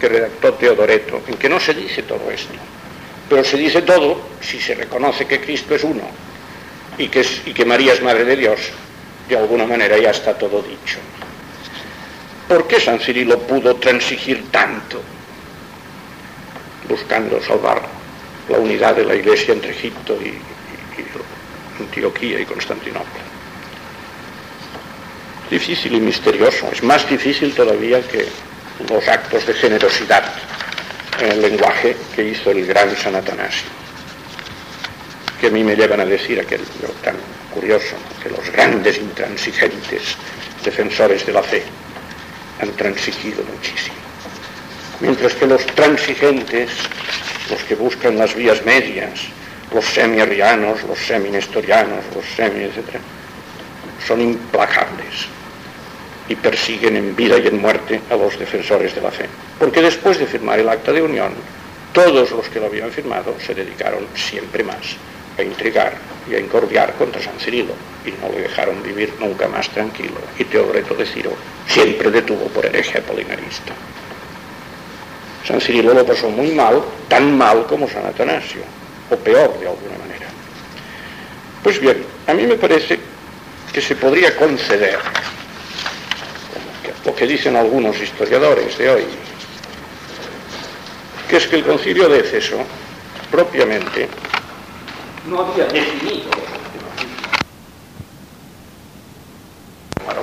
que redactó Teodoreto, en que no se dice todo esto, pero se dice todo si se reconoce que Cristo es uno y que, María es Madre de Dios, de alguna manera ya está todo dicho. ¿Por qué San Cirilo pudo transigir tanto buscando salvar la unidad de la Iglesia entre Egipto y, y, y Antioquía y Constantinopla? Difícil y misterioso, es más difícil todavía que los actos de generosidad en el lenguaje que hizo el gran San Atanasio, que a mí me llevan a decir aquel tan curioso, que los grandes intransigentes defensores de la fe han transigido muchísimo. Mientras que los transigentes, los que buscan las vías medias, los semi-arrianos, los semi-nestorianos, los semi, etc., son implacables y persiguen en vida y en muerte a los defensores de la fe. Porque después de firmar el acta de unión, todos los que lo habían firmado se dedicaron siempre más a intrigar y a incordiar contra San Cirilo y no le dejaron vivir nunca más tranquilo. Y Teodoreto de Ciro siempre detuvo por hereje apolinarista. San Cirilo lo pasó muy mal, tan mal como San Atanasio, o peor de alguna manera. Pues bien, a mí me parece que se podría conceder lo que dicen algunos historiadores de hoy, que es que el concilio de Éfeso propiamente no había definido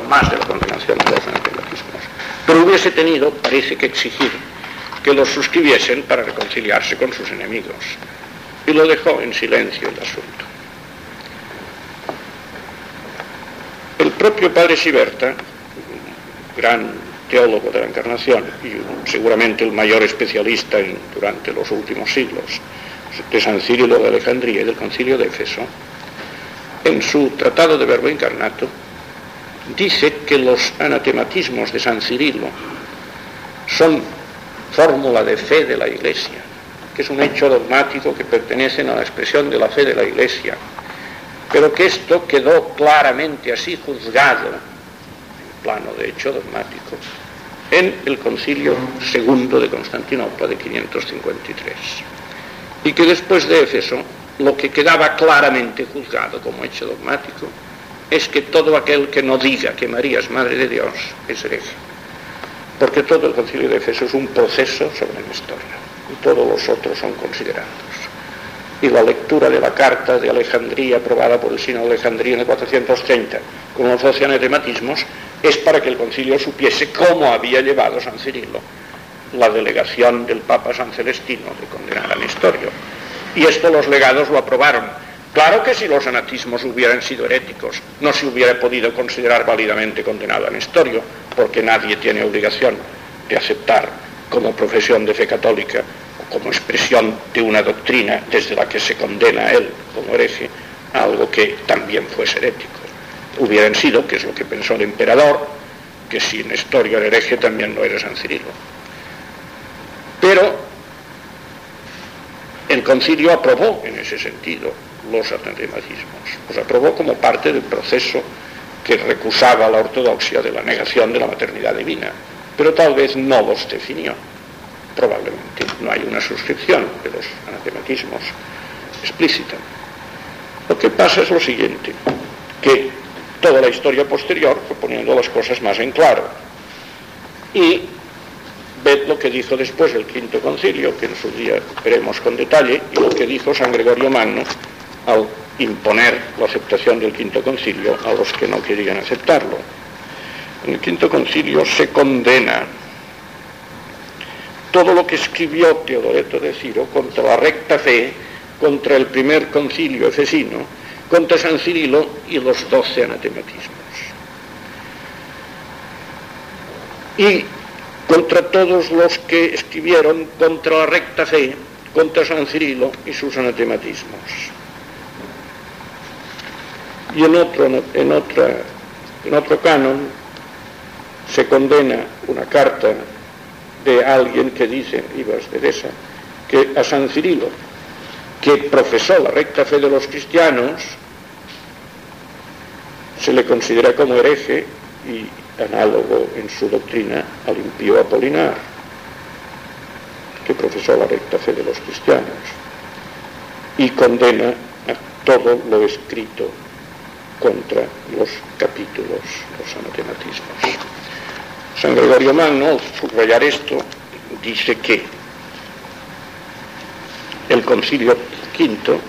más de la condenación de los anatematismos, pero hubiese tenido, parece que exigir, que los suscribiesen para reconciliarse con sus enemigos, y lo dejó en silencio el asunto. El propio padre Siberta gran teólogo de la Encarnación y seguramente el mayor especialista en, durante los últimos siglos de San Cirilo de Alejandría y del Concilio de Éfeso, en su Tratado de Verbo Encarnato, dice que los anatematismos de San Cirilo son fórmula de fe de la Iglesia, que es un hecho dogmático que pertenece a la expresión de la fe de la Iglesia, pero que esto quedó claramente así juzgado plano de hecho dogmático, en el concilio segundo de Constantinopla de 553. Y que después de Éfeso, lo que quedaba claramente juzgado como hecho dogmático es que todo aquel que no diga que María es Madre de Dios es hereje. Porque todo el concilio de Éfeso es un proceso sobre la historia y todos los otros son considerados y la lectura de la carta de Alejandría aprobada por el Sínodo de Alejandría en el 430 con los doce anatematismos es para que el concilio supiese cómo había llevado San Cirilo la delegación del Papa San Celestino de condenar a Nestorio. Y esto los legados lo aprobaron. Claro que si los anatismos hubieran sido heréticos, no se hubiera podido considerar válidamente condenado a Nestorio, porque nadie tiene obligación de aceptar como profesión de fe católica o como expresión de una doctrina desde la que se condena a él como hereje algo que también fuese herético. Hubieran sido, que es lo que pensó el emperador, que si Nestorio era hereje también lo era San Cirilo. Pero el concilio aprobó en ese sentido los anatematismos, los aprobó como parte del proceso que recusaba la ortodoxia de la negación de la maternidad divina, pero tal vez no los definió. Probablemente no hay una suscripción de los anatematismos explícita. Lo que pasa es lo siguiente, que toda la historia posterior fue poniendo las cosas más en claro. Y ved lo que dijo después el quinto concilio, que en su día veremos con detalle, y lo que dijo San Gregorio Magno al imponer la aceptación del quinto concilio a los que no querían aceptarlo. En el quinto concilio se condena todo lo que escribió Teodoreto de Ciro contra la recta fe, contra el primer concilio efesino, contra San Cirilo y los doce anatematismos. Y contra todos los que escribieron contra la recta fe, contra San Cirilo y sus anatematismos. Y en otro, en otra, en otro canon se condena una carta de alguien que dice, Ibas de Desa, que a San Cirilo, que profesó la recta fe de los cristianos, se le considera como hereje y análogo en su doctrina al impío Apolinar, que profesó la recta fe de los cristianos, y condena a todo lo escrito contra los capítulos, los anatematismos. San Gregorio Magno, al subrayar esto, dice que el concilio quinto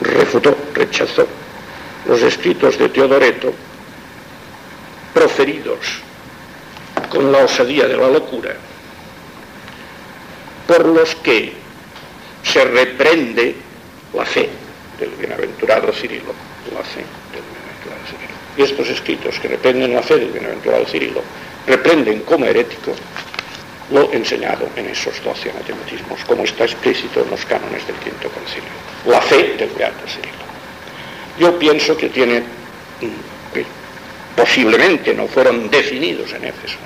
refutó, rechazó los escritos de Teodoreto proferidos con la osadía de la locura, por los que se reprende la fe del bienaventurado Cirilo. Y estos escritos que reprenden la fe del bienaventurado Cirilo, reprenden como herético lo enseñado en esos doce anatematismos, como está explícito en los cánones del quinto concilio. La fe del beato Cirilo. Yo pienso que tiene, que posiblemente no fueron definidos en Éfeso,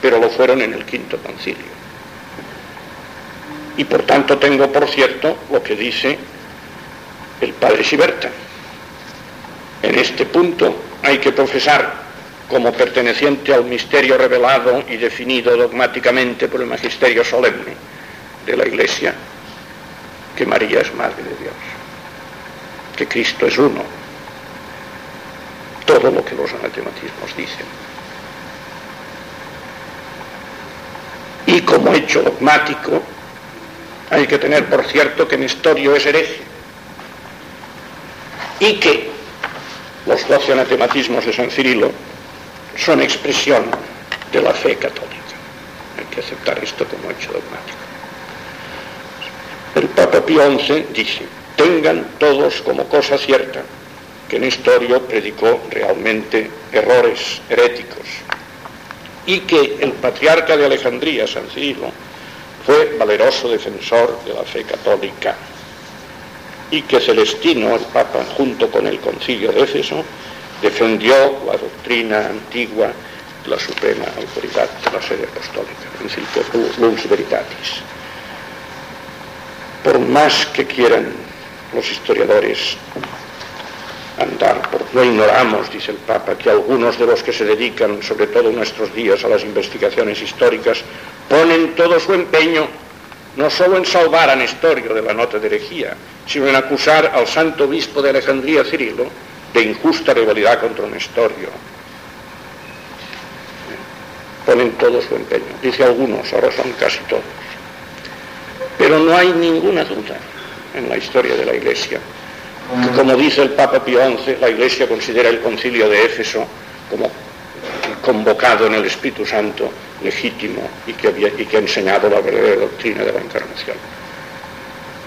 pero lo fueron en el quinto concilio y por tanto tengo por cierto lo que dice el padre Siberta. En este punto hay que profesar como perteneciente al misterio revelado y definido dogmáticamente por el magisterio solemne de la Iglesia, que María es Madre de Dios, que Cristo es uno, todo lo que los anatematismos dicen. Y como hecho dogmático, hay que tener por cierto que Nestorio es hereje y que los doce anatematismos de San Cirilo son expresión de la fe católica. Hay que aceptar esto como hecho dogmático. El Papa Pío XI dice, tengan todos como cosa cierta que Nestorio predicó realmente errores heréticos y que el patriarca de Alejandría, San Cirilo, fue valeroso defensor de la fe católica y que Celestino, el Papa, junto con el concilio de Éfeso, defendió la doctrina antigua de la suprema autoridad de la sede apostólica, principio lux veritatis. Por más que quieran los historiadores andar, por, no ignoramos, dice el Papa, que algunos de los que se dedican, sobre todo en nuestros días, a las investigaciones históricas, ponen todo su empeño no solo en salvar a Nestorio de la nota de herejía, sino en acusar al santo obispo de Alejandría, Cirilo, de injusta rivalidad contra Nestorio. Ponen todo su empeño, dice algunos, ahora son casi todos. Pero no hay ninguna duda en la historia de la Iglesia que, como dice el Papa Pío XI, la Iglesia considera el concilio de Éfeso como convocado en el Espíritu Santo legítimo y que, había, y que ha enseñado la verdadera doctrina de la encarnación.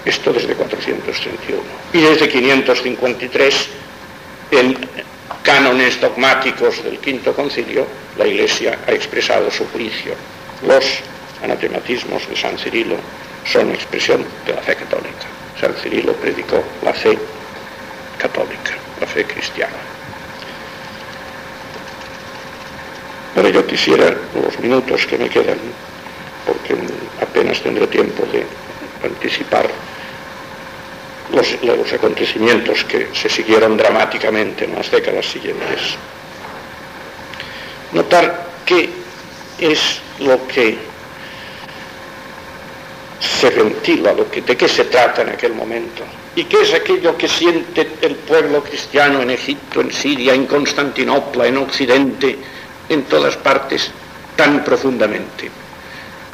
Esto desde 431. Y desde 553 en cánones dogmáticos del quinto concilio, la Iglesia ha expresado su juicio. Los anatematismos de San Cirilo son expresión de la fe católica. San Cirilo predicó la fe católica, la fe cristiana. Pero yo quisiera, los minutos que me quedan, porque apenas tendré tiempo de anticipar los, acontecimientos que se siguieron dramáticamente en las décadas siguientes. Notar qué es lo que se ventila, de qué se trata en aquel momento, y qué es aquello que siente el pueblo cristiano en Egipto, en Siria, en Constantinopla, en Occidente, en todas partes, tan profundamente.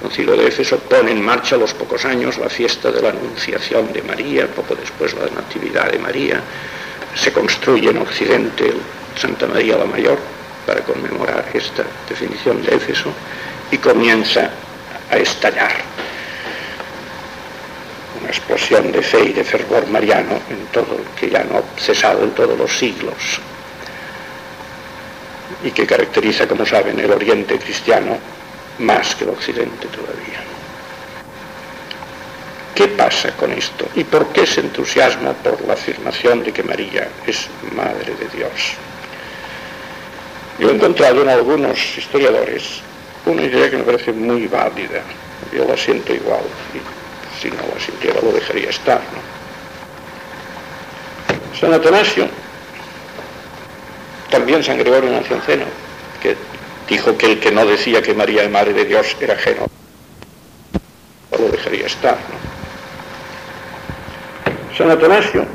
Concilio de Éfeso pone en marcha a los pocos años la fiesta de la Anunciación de María, poco después la Natividad de María. Se construye en Occidente Santa María la Mayor para conmemorar esta definición de Éfeso y comienza a estallar una explosión de fe y de fervor mariano en todo que ya no ha cesado en todos los siglos y que caracteriza, como saben, el Oriente cristiano más que el occidente todavía. ¿Qué pasa con esto? ¿Y por qué ese entusiasmo por la afirmación de que María es Madre de Dios? Yo he encontrado en algunos historiadores una idea que me parece muy válida. Yo la siento igual, y si no la sintiera lo dejaría estar. ¿no? San Atanasio, también San Gregorio Nacionceno, dijo que el que no decía que María es Madre de Dios era ajeno. Lo dejaría estar. San Atanasio,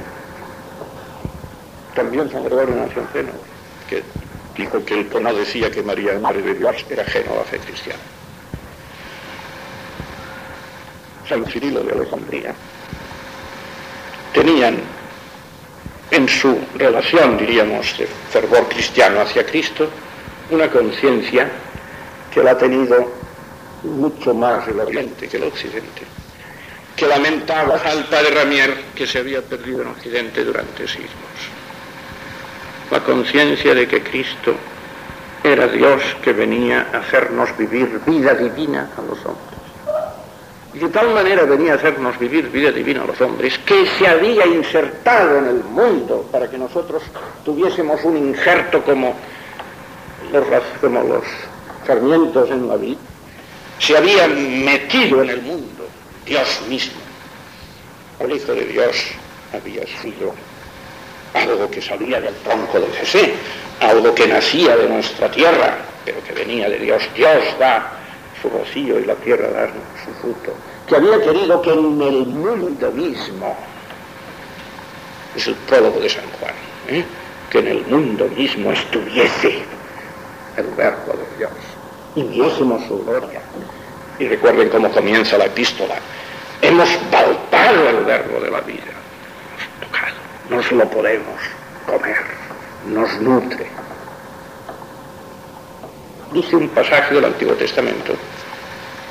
también San Gregorio Nacionceno, que dijo que el que no decía que María es Madre de Dios era ajeno a la fe cristiana. San Cirilo de Alejandría, tenían en su relación, diríamos, de fervor cristiano hacia Cristo, una conciencia que la ha tenido mucho más el Oriente que el Occidente, que lamentaba al padre Ramier que se había perdido en Occidente durante siglos. La conciencia de que Cristo era Dios que venía a hacernos vivir vida divina a los hombres. Y de tal manera venía a hacernos vivir vida divina a los hombres que se había insertado en el mundo para que nosotros tuviésemos un injerto como como los sarmientos en la vid, se había metido en el mundo Dios mismo. El Hijo de Dios había sido algo que salía del tronco de Jesé, algo que nacía de nuestra tierra, pero que venía de Dios. Dios da su rocío y la tierra da su fruto. Que había querido que en el mundo mismo, es el prólogo de San Juan, ¿eh? que en el mundo mismo estuviese el verbo de Dios y viésemos su gloria. Y recuerden cómo comienza la epístola. Hemos palpado el verbo de la vida, nos lo podemos comer, nos nutre. Dice un pasaje del Antiguo Testamento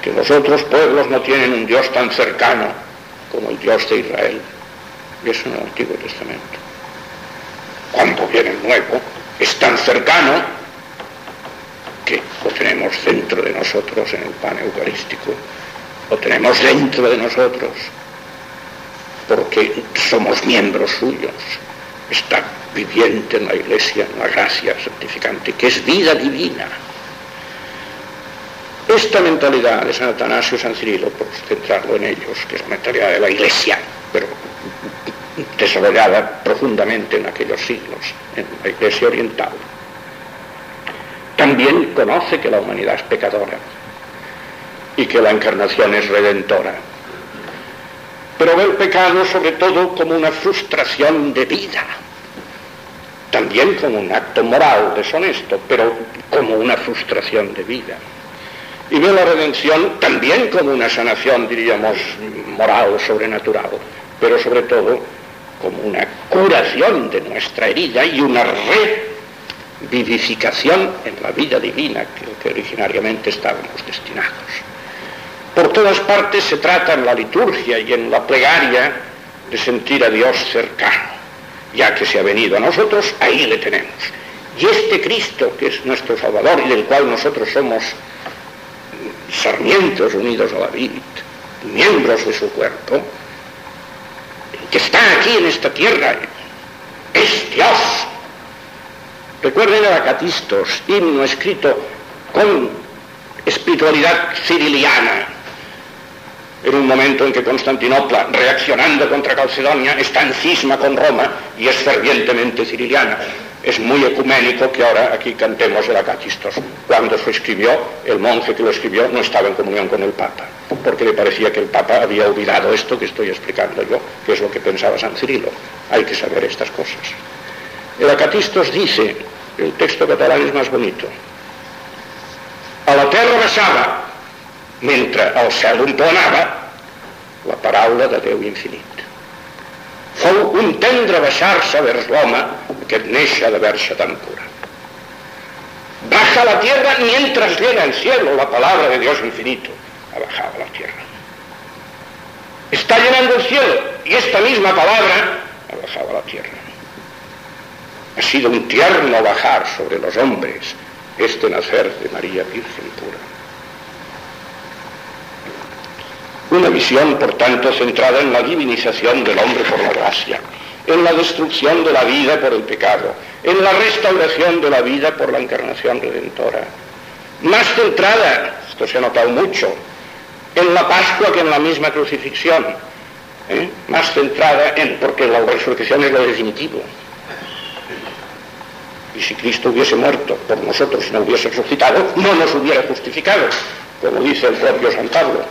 que los otros pueblos no tienen un Dios tan cercano como el Dios de Israel. Y eso en el Antiguo Testamento. Cuando viene el Nuevo, es tan cercano que lo tenemos dentro de nosotros en el pan eucarístico, lo tenemos dentro de nosotros porque somos miembros suyos. Está viviente en la iglesia la gracia santificante, que es vida divina. Esta mentalidad de San Atanasio y San Cirilo, por centrarlo en ellos, que es la mentalidad de la iglesia, pero desarrollada profundamente en aquellos siglos, en la iglesia oriental, también conoce que la humanidad es pecadora y que la encarnación es redentora. Pero ve el pecado sobre todo como una frustración de vida, también como un acto moral deshonesto, pero como una frustración de vida. Y ve la redención también como una sanación, diríamos, moral, sobrenatural, pero sobre todo como una curación de nuestra herida y una revivificación en la vida divina que, que originariamente estábamos destinados. Por todas partes se trata en la liturgia y en la plegaria de sentir a Dios cercano, ya que se ha venido a nosotros, ahí le tenemos. Y este Cristo, que es nuestro Salvador y del cual nosotros somos sarmientos unidos a la vid, miembros de su cuerpo, que está aquí en esta tierra, es Dios. Recuerden el Acatistos, himno escrito con espiritualidad ciriliana, en un momento en que Constantinopla, reaccionando contra Calcedonia, está en cisma con Roma y es fervientemente ciriliana. Es muy ecuménico que ahora aquí cantemos el Acatistos. Cuando se escribió, el monje que lo escribió no estaba en comunión con el Papa, porque le parecía que el Papa había olvidado esto que estoy explicando yo, que es lo que pensaba San Cirilo. Hay que saber estas cosas. El Acatistos dice, el texto catalán es más bonito, a la terra baixava mentre el cel emplenava la paraula de Déu infinit. Fou un tendre baixar-se vers l'home que néixer de verge tan pura. Baja la tierra mientras llega el cielo la palabra de Dios infinito. Ha bajado la tierra. Está llenando el cielo y esta misma palabra ha bajado la tierra. Ha sido un tierno bajar sobre los hombres este nacer de María Virgen pura. Una visión, por tanto, centrada en la divinización del hombre por la gracia, en la destrucción de la vida por el pecado, en la restauración de la vida por la encarnación redentora. Más centrada, esto se ha notado mucho, en la Pascua que en la misma crucifixión. ¿eh? Más centrada en, porque la resurrección es lo definitivo. Y si Cristo hubiese muerto por nosotros y no hubiese resucitado, no nos hubiera justificado, como dice el propio San Pablo.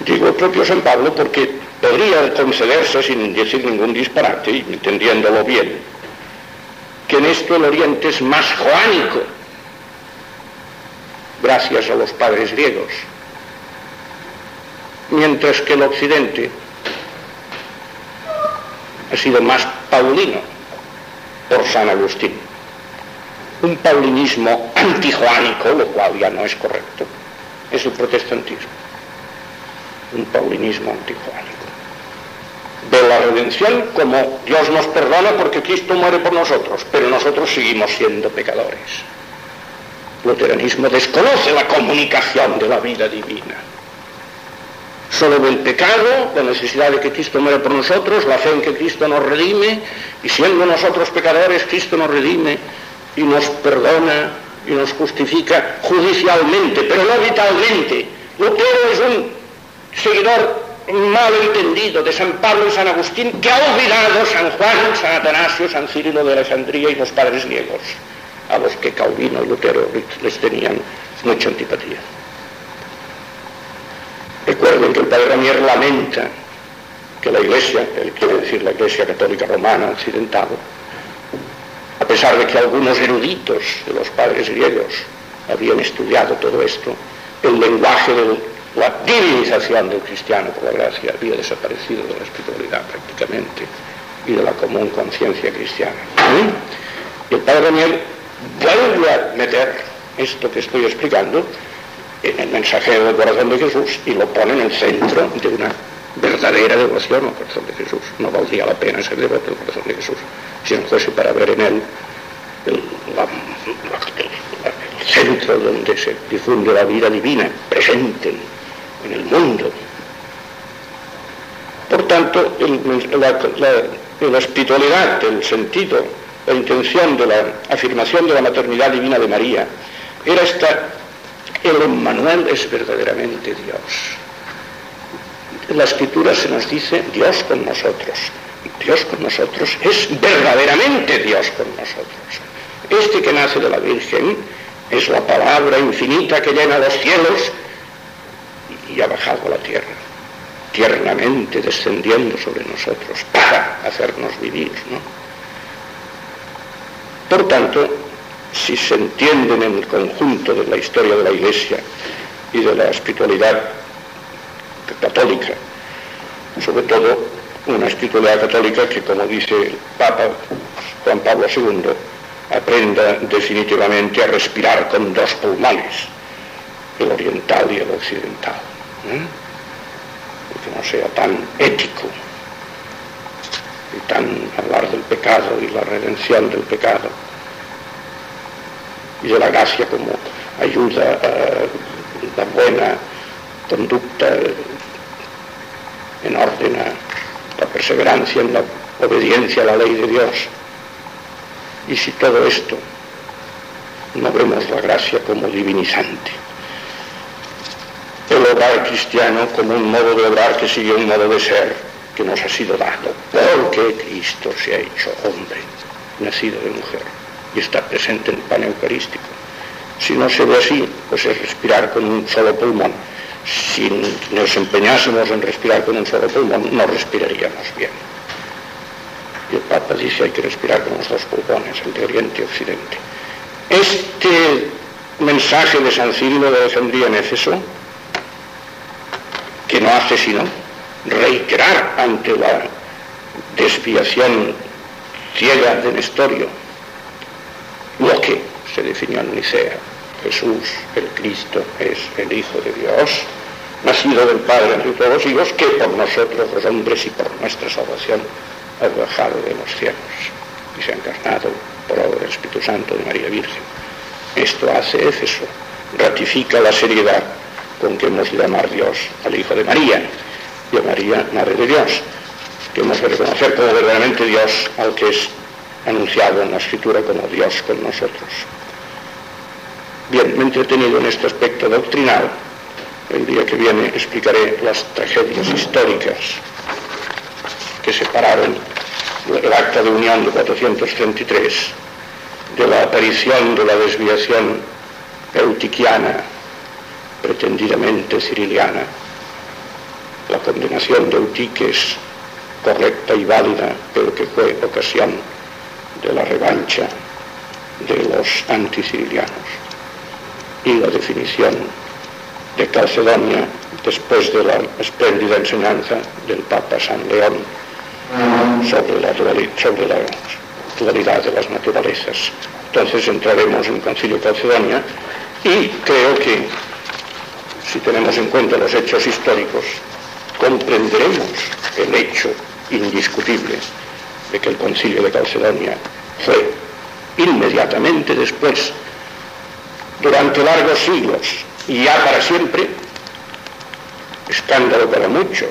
Digo el propio San Pablo porque podría concederse sin decir ningún disparate, y entendiéndolo bien, que en esto el Oriente es más joánico, gracias a los padres griegos, mientras que el Occidente ha sido más paulino por San Agustín. Un paulinismo antijoánico, lo cual ya no es correcto, es el protestantismo un paulinismo antijuánico. De la redención como Dios nos perdona porque Cristo muere por nosotros, pero nosotros seguimos siendo pecadores. El luteranismo desconoce la comunicación de la vida divina. Solo del pecado, la necesidad de que Cristo muere por nosotros, la fe en que Cristo nos redime, y siendo nosotros pecadores, Cristo nos redime y nos perdona y nos justifica judicialmente, pero no vitalmente. Lutero es un seguidor mal entendido de San Pablo y San Agustín, que ha olvidado San Juan, San Atanasio, San Cirilo de Alejandría y los padres griegos, a los que Calvino y Lutero les tenían mucha antipatía. Recuerden que el padre Ramier lamenta que la Iglesia, él quiere decir la Iglesia Católica Romana Occidental, a pesar de que algunos eruditos de los padres griegos habían estudiado todo esto, el lenguaje del la divinización del cristiano por la gracia había desaparecido de la espiritualidad prácticamente y de la común conciencia cristiana. ¿Mm? Y el padre Daniel vuelve a meter esto que estoy explicando en el mensajero del corazón de Jesús y lo pone en el centro de una verdadera devoción al corazón de Jesús. No valdría la pena ser devoto al corazón de Jesús si no fuese para ver en él el, el centro donde se difunde la vida divina presente en el mundo. Por tanto, la, espiritualidad, el sentido, la intención de la afirmación de la maternidad divina de María era esta, el Emmanuel es verdaderamente Dios. En la escritura se nos dice Dios con nosotros. Dios con nosotros es verdaderamente Dios con nosotros. Este que nace de la Virgen es la palabra infinita que llena los cielos y ha bajado a la tierra, tiernamente descendiendo sobre nosotros para hacernos vivir. ¿no? Por tanto, si se entienden en el conjunto de la historia de la Iglesia y de la espiritualidad católica, sobre todo una espiritualidad católica que, como dice el Papa Juan Pablo II, aprenda definitivamente a respirar con dos pulmones, el oriental y el occidental. ¿eh? que no sea tan ético y tan hablar del pecado y la redención del pecado y de la gracia como ayuda a la buena conducta en orden a la perseverancia en la obediencia a la ley de Dios. Y si todo esto no vemos la gracia como divinizante, el obrar cristiano como un modo de obrar que sigue un modo de ser que nos ha sido dado, porque Cristo se ha hecho hombre, nacido de mujer, y está presente en el pan eucarístico. Si no se ve así, pues es respirar con un solo pulmón. Si nos empeñásemos en respirar con un solo pulmón, no respiraríamos bien. Y el Papa dice hay que respirar con los dos pulmones, el de Oriente y Occidente. Este mensaje de San Cirilo de Alejandría en Éfeso, que no hace sino reiterar ante la desviación ciega de Nestorio lo que se definió en Nicea. Jesús, el Cristo, es el Hijo de Dios, nacido del Padre entre todos los hijos, que por nosotros los hombres y por nuestra salvación ha bajado de los cielos y se ha encarnado por obra del Espíritu Santo de María Virgen. Esto hace Éfeso, ratifica la seriedad con que hemos de llamar Dios al Hijo de María y a María, Madre de Dios, que hemos de reconocer como verdaderamente Dios al que es anunciado en la Escritura como Dios con nosotros. Bien, me he entretenido en este aspecto doctrinal. El día que viene explicaré las tragedias históricas que separaron el acta de unión de 433 de la aparición de la desviación eutiquiana, pretendidamente ciriliana, la condenación de Eutiques correcta y válida, pero que fue ocasión de la revancha de los anticirilianos y la definición de Calcedonia después de la espléndida enseñanza del Papa San León sobre la, sobre la dualidad de las naturalezas. Entonces entraremos en el Concilio Calcedonia y creo que si tenemos en cuenta los hechos históricos, comprenderemos el hecho indiscutible de que el concilio de Calcedonia fue inmediatamente después, durante largos siglos y ya para siempre, escándalo para muchos,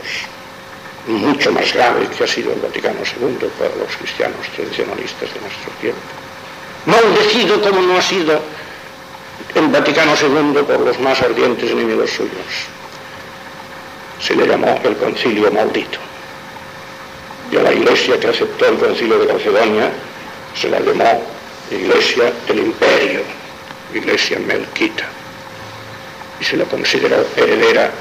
mucho más grave que ha sido el Vaticano II para los cristianos tradicionalistas de nuestro tiempo. Maldecido como no ha sido el Vaticano II por los más ardientes enemigos suyos. Se le llamó el concilio maldito y a la iglesia que aceptó el concilio de Calcedonia se la llamó iglesia del imperio, iglesia melquita, y se la consideró heredera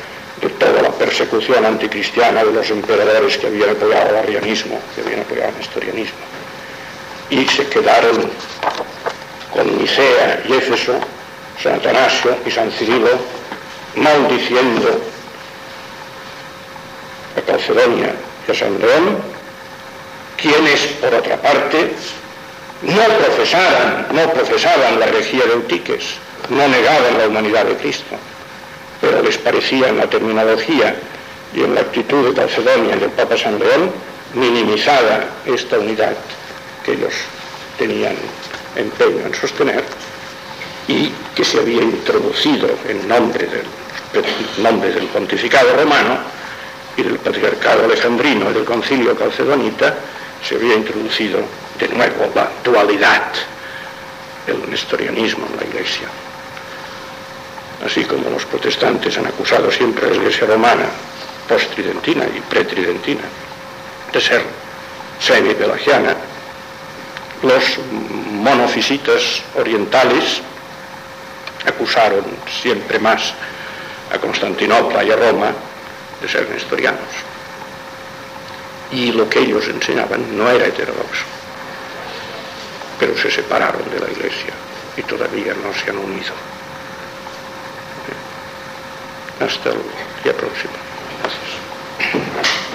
de toda la persecución anticristiana de los emperadores que habían apoyado al arrianismo, que habían apoyado al nestorianismo. Y se quedaron con Nicea y Éfeso, San Atanasio y San Cirilo, maldiciendo a Calcedonia y a San León, quienes, por otra parte, no profesaban, no profesaban la herejía de Eutiques, no negaban la humanidad de Cristo, pero les parecía en la terminología y en la actitud de Calcedonia y del Papa San León minimizada esta unidad que ellos tenían empeño en sostener y que se había introducido en nombre del, nombre del pontificado romano y del patriarcado alejandrino y del concilio calcedonita se había introducido de nuevo la dualidad, el nestorianismo en la Iglesia. Así como los protestantes han acusado siempre a la Iglesia romana, post-tridentina y pretridentina, de ser semi-pelagiana, los monofisitas orientales acusaron siempre más a Constantinopla y a Roma de ser nestorianos y lo que ellos enseñaban no era heterodoxo. Pero se separaron de la iglesia y todavía no se han unido. Hasta luego y próxima. Gracias.